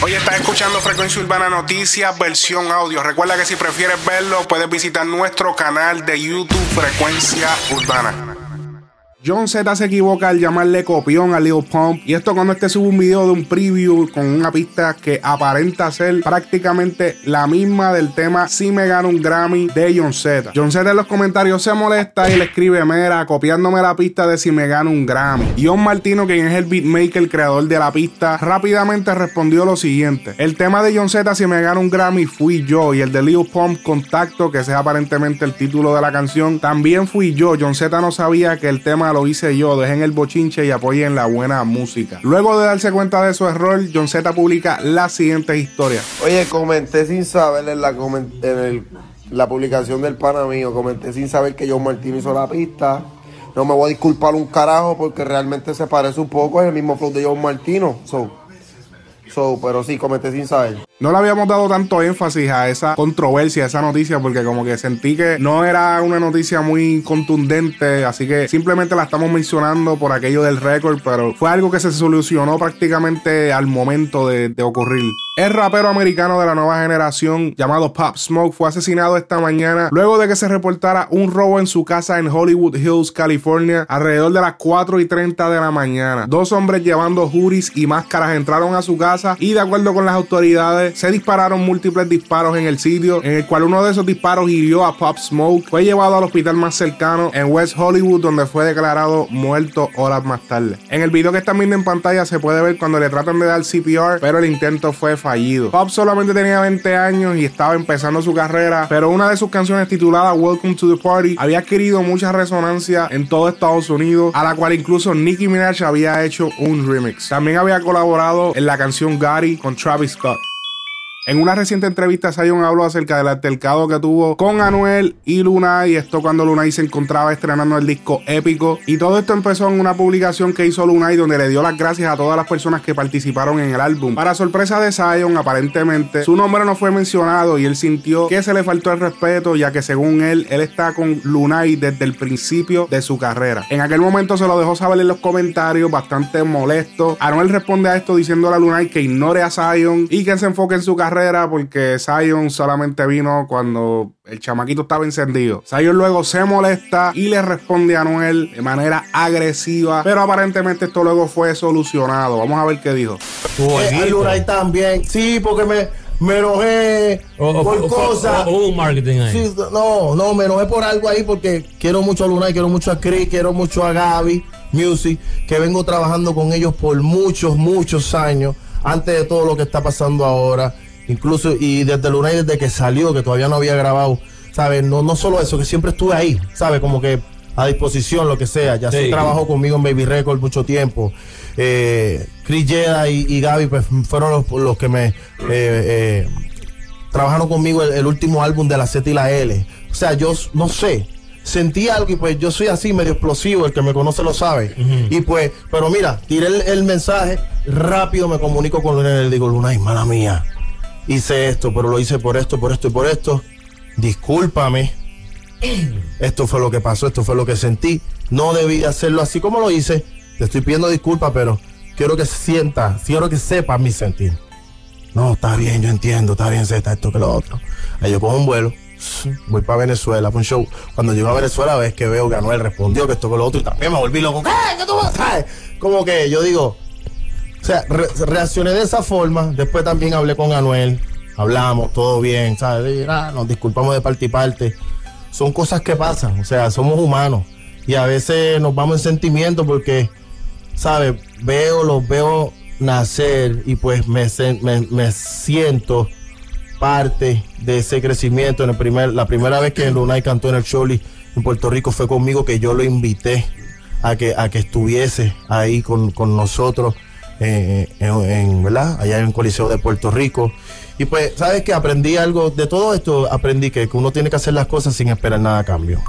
Hoy estás escuchando Frecuencia Urbana Noticias, versión audio. Recuerda que si prefieres verlo, puedes visitar nuestro canal de YouTube Frecuencia Urbana. John Z se equivoca al llamarle copión a Lil Pump. Y esto cuando este sube un video de un preview con una pista que aparenta ser prácticamente la misma del tema Si me gano un Grammy de John Z. John Z en los comentarios se molesta y le escribe, mera, copiándome la pista de Si me gano un Grammy. John Martino, quien es el beatmaker, el creador de la pista, rápidamente respondió lo siguiente. El tema de John Z, Si me gano un Grammy, fui yo. Y el de Lil Pump, Contacto, que sea aparentemente el título de la canción, también fui yo. John Z no sabía que el tema lo hice yo, dejen el bochinche y apoyen la buena música. Luego de darse cuenta de su error, John Z publica la siguiente historia. Oye, comenté sin saber en la, en la publicación del pana mío, comenté sin saber que John Martín hizo la pista. No me voy a disculpar un carajo porque realmente se parece un poco, es el mismo flow de John Martino. So, so, pero sí, comenté sin saber. No le habíamos dado tanto énfasis a esa controversia, a esa noticia, porque como que sentí que no era una noticia muy contundente, así que simplemente la estamos mencionando por aquello del récord, pero fue algo que se solucionó prácticamente al momento de, de ocurrir. El rapero americano de la nueva generación llamado Pop Smoke fue asesinado esta mañana luego de que se reportara un robo en su casa en Hollywood Hills, California, alrededor de las 4 y 30 de la mañana. Dos hombres llevando hoodies y máscaras entraron a su casa y de acuerdo con las autoridades se dispararon múltiples disparos en el sitio, en el cual uno de esos disparos hirió a Pop Smoke. Fue llevado al hospital más cercano en West Hollywood, donde fue declarado muerto horas más tarde. En el video que están viendo en pantalla se puede ver cuando le tratan de dar CPR, pero el intento fue fallido. Pop solamente tenía 20 años y estaba empezando su carrera, pero una de sus canciones titulada Welcome to the Party había adquirido mucha resonancia en todo Estados Unidos, a la cual incluso Nicki Minaj había hecho un remix. También había colaborado en la canción Gary con Travis Scott. En una reciente entrevista, Zion habló acerca del altercado que tuvo con Anuel y Luna y esto cuando Lunay se encontraba estrenando el disco épico. Y todo esto empezó en una publicación que hizo Lunay donde le dio las gracias a todas las personas que participaron en el álbum. Para sorpresa de Zion, aparentemente, su nombre no fue mencionado y él sintió que se le faltó el respeto, ya que según él, él está con Lunay desde el principio de su carrera. En aquel momento se lo dejó saber en los comentarios, bastante molesto. Anuel responde a esto diciéndole a Lunay que ignore a Zion y que se enfoque en su carrera porque Zion solamente vino cuando el chamaquito estaba encendido. Zion luego se molesta y le responde a Noel de manera agresiva, pero aparentemente esto luego fue solucionado. Vamos a ver qué dijo. Eh, también, sí, porque me, me enojé por cosas. un marketing ahí. no, no, me enojé por algo ahí porque quiero mucho a Lunay, quiero mucho a Chris, quiero mucho a Gaby Music, que vengo trabajando con ellos por muchos, muchos años, antes de todo lo que está pasando ahora. Incluso, y desde Luna desde que salió, que todavía no había grabado, ¿sabes? No, no solo eso, que siempre estuve ahí, ¿sabes? Como que a disposición, lo que sea. Ya se trabajó conmigo en Baby Record mucho tiempo. Eh, Chris Jeda y, Gaby pues, fueron los, que me eh, eh, trabajaron conmigo el, último álbum de la Z y la L. O sea, yo no sé, sentí algo y pues yo soy así medio explosivo, el que me conoce lo sabe. Y pues, pero mira, tiré el, mensaje, rápido me comunico con Luna y le digo, Luna, mala mía hice esto, pero lo hice por esto, por esto y por esto. Discúlpame. Esto fue lo que pasó, esto fue lo que sentí. No debí hacerlo así como lo hice. Te estoy pidiendo disculpas, pero quiero que sienta, quiero que sepa mi sentir. No, está bien, yo entiendo, está bien, está esto que lo otro. Ahí yo cojo un vuelo, voy para Venezuela, para un show. Cuando llego a Venezuela, ves que veo que Anuel respondió que esto que lo otro y también me volví loco. ¿Qué? ¿Qué tú vas? Como que yo digo, sea, reaccioné de esa forma. Después también hablé con Anuel. Hablamos, todo bien, ¿sabes? Ah, nos disculpamos de parte y parte. Son cosas que pasan, o sea, somos humanos. Y a veces nos vamos en sentimiento porque, ¿sabes? Veo, los veo nacer y pues me, me, siento parte de ese crecimiento. En el primer, la primera vez que Lunay cantó en el Choli en Puerto Rico fue conmigo que yo lo invité a que, a que estuviese ahí con, con nosotros eh, en, ¿verdad? allá en el Coliseo de Puerto Rico. Y pues, ¿sabes que Aprendí algo de todo esto, aprendí que, uno tiene que hacer las cosas sin esperar nada a cambio.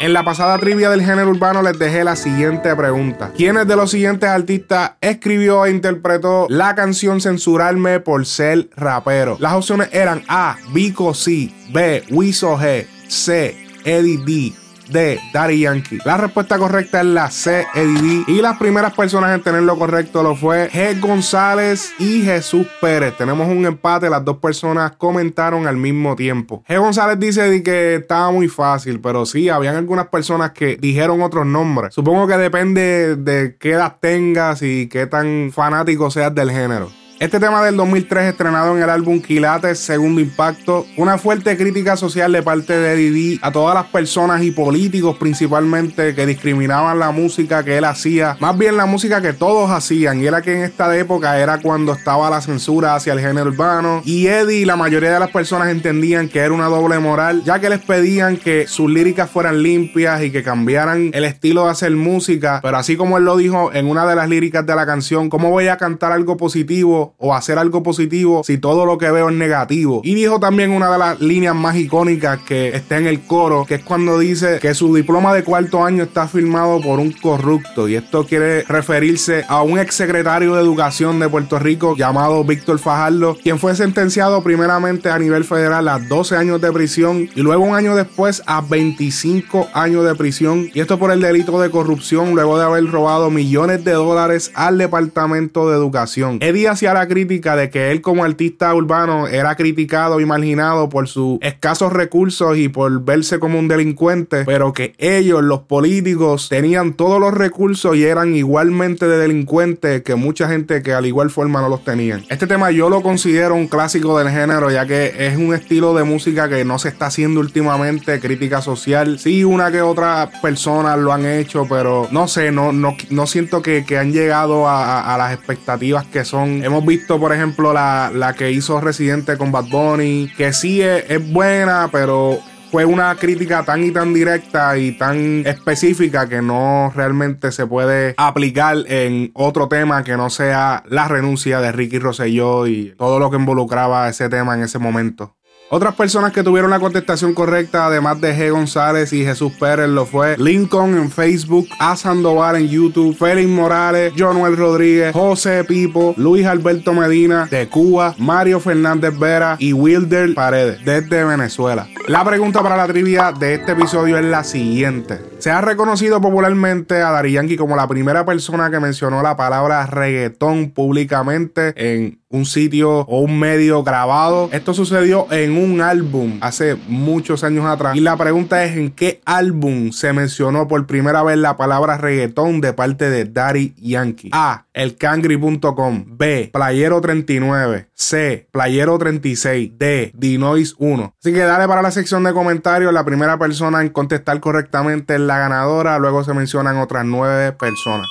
En la pasada trivia del género urbano les dejé la siguiente pregunta. ¿Quiénes de los siguientes artistas escribió e interpretó la canción Censurarme por ser rapero? Las opciones eran A. Vico C. B. Wiso G. C. Eddie D. de Daddy Yankee. La respuesta correcta es la C, Eddie Y las primeras personas en tener lo correcto lo fue G. González y Jesús Pérez. Tenemos un empate, las dos personas comentaron al mismo tiempo. G. González dice que estaba muy fácil, pero sí, habían algunas personas que dijeron otros nombres. Supongo que depende de qué edad tengas y qué tan fanático seas del género. Este tema del 2003 estrenado en el álbum Quilates, Segundo Impacto, una fuerte crítica social de parte de Didi a todas las personas y políticos principalmente que discriminaban la música que él hacía, más bien la música que todos hacían, y era que en esta época era cuando estaba la censura hacia el género urbano, y Eddie y la mayoría de las personas entendían que era una doble moral, ya que les pedían que sus líricas fueran limpias y que cambiaran el estilo de hacer música, pero así como él lo dijo en una de las líricas de la canción, ¿cómo voy a cantar algo positivo o hacer algo positivo si todo lo que veo es negativo. Y dijo también una de las líneas más icónicas que está en el coro, que es cuando dice que su diploma de cuarto año está firmado por un corrupto. Y esto quiere referirse a un exsecretario de Educación de Puerto Rico llamado Víctor Fajardo, quien fue sentenciado primeramente a nivel federal a 12 años de prisión y luego un año después a 25 años de prisión. Y esto por el delito de corrupción luego de haber robado millones de dólares al Departamento de Educación. Eddie hacía la crítica de que él como artista urbano era criticado y marginado por sus escasos recursos y por verse como un delincuente, pero que ellos, los políticos, tenían todos los recursos y eran igualmente de delincuentes que mucha gente que al igual forma no los tenían. Este tema yo lo considero un clásico del género, ya que es un estilo de música que no se está haciendo últimamente, crítica social. Sí, una que otras personas lo han hecho, pero no sé, no, no, no siento que, que han llegado a, a, las expectativas que son. Hemos visto, por ejemplo, la, la que hizo Residente con Bad Bunny, que sí es, es buena, pero fue una crítica tan y tan directa y tan específica que no realmente se puede aplicar en otro tema que no sea la renuncia de Ricky Rosselló y todo lo que involucraba ese tema en ese momento. Otras personas que tuvieron la contestación correcta, además de G. González y Jesús Pérez, lo fue Lincoln en Facebook, A. Sandoval en YouTube, Félix Morales, Jonuel Rodríguez, José Pipo, Luis Alberto Medina de Cuba, Mario Fernández Vera y Wilder Paredes desde Venezuela. La pregunta para la trivia de este episodio es la siguiente. Se ha reconocido popularmente a Dari Yankee como la primera persona que mencionó la palabra reggaetón públicamente en un sitio o un medio grabado. Esto sucedió en un álbum hace muchos años atrás. Y la pregunta es en qué álbum se mencionó por primera vez la palabra reggaetón de parte de Daddy Yankee. A. Elcangri.com. B. Playero 39. C. Playero 36. D. Dinois 1. Así que dale para la sección de comentarios. La primera persona en contestar correctamente es la ganadora. Luego se mencionan otras nueve personas.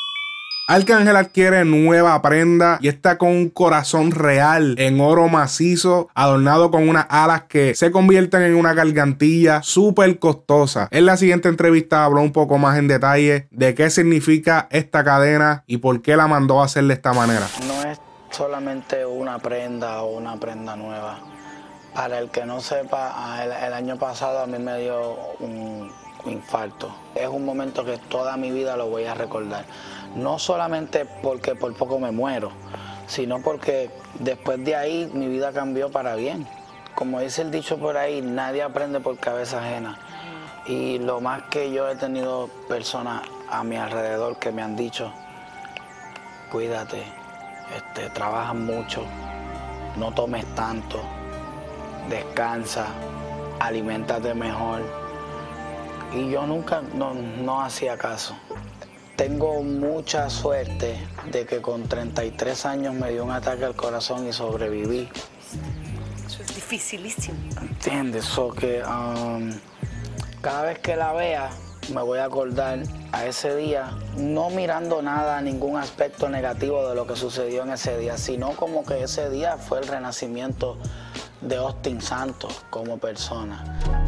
Arcángel adquiere nueva prenda y está con un corazón real en oro macizo, adornado con unas alas que se convierten en una gargantilla súper costosa. En la siguiente entrevista habló un poco más en detalle de qué significa esta cadena y por qué la mandó a hacer de esta manera. No es solamente una prenda o una prenda nueva. Para el que no sepa, el, el año pasado a mí me dio un infarto. Es un momento que toda mi vida lo voy a recordar no solamente porque por poco me muero, sino porque después de ahí mi vida cambió para bien. Como dice el dicho por ahí, nadie aprende por cabeza ajena. Y lo más que yo he tenido personas a mi alrededor que me han dicho, cuídate, este, trabaja mucho, no tomes tanto, descansa, alimentate mejor. Y yo nunca no, no hacía caso. Tengo mucha suerte de que con 33 años me dio un ataque al corazón y sobreviví. Eso es dificilísimo. ¿Entiendes? So que um, cada vez que la vea me voy a acordar a ese día, no mirando nada, ningún aspecto negativo de lo que sucedió en ese día, sino como que ese día fue el renacimiento de Austin Santos como persona.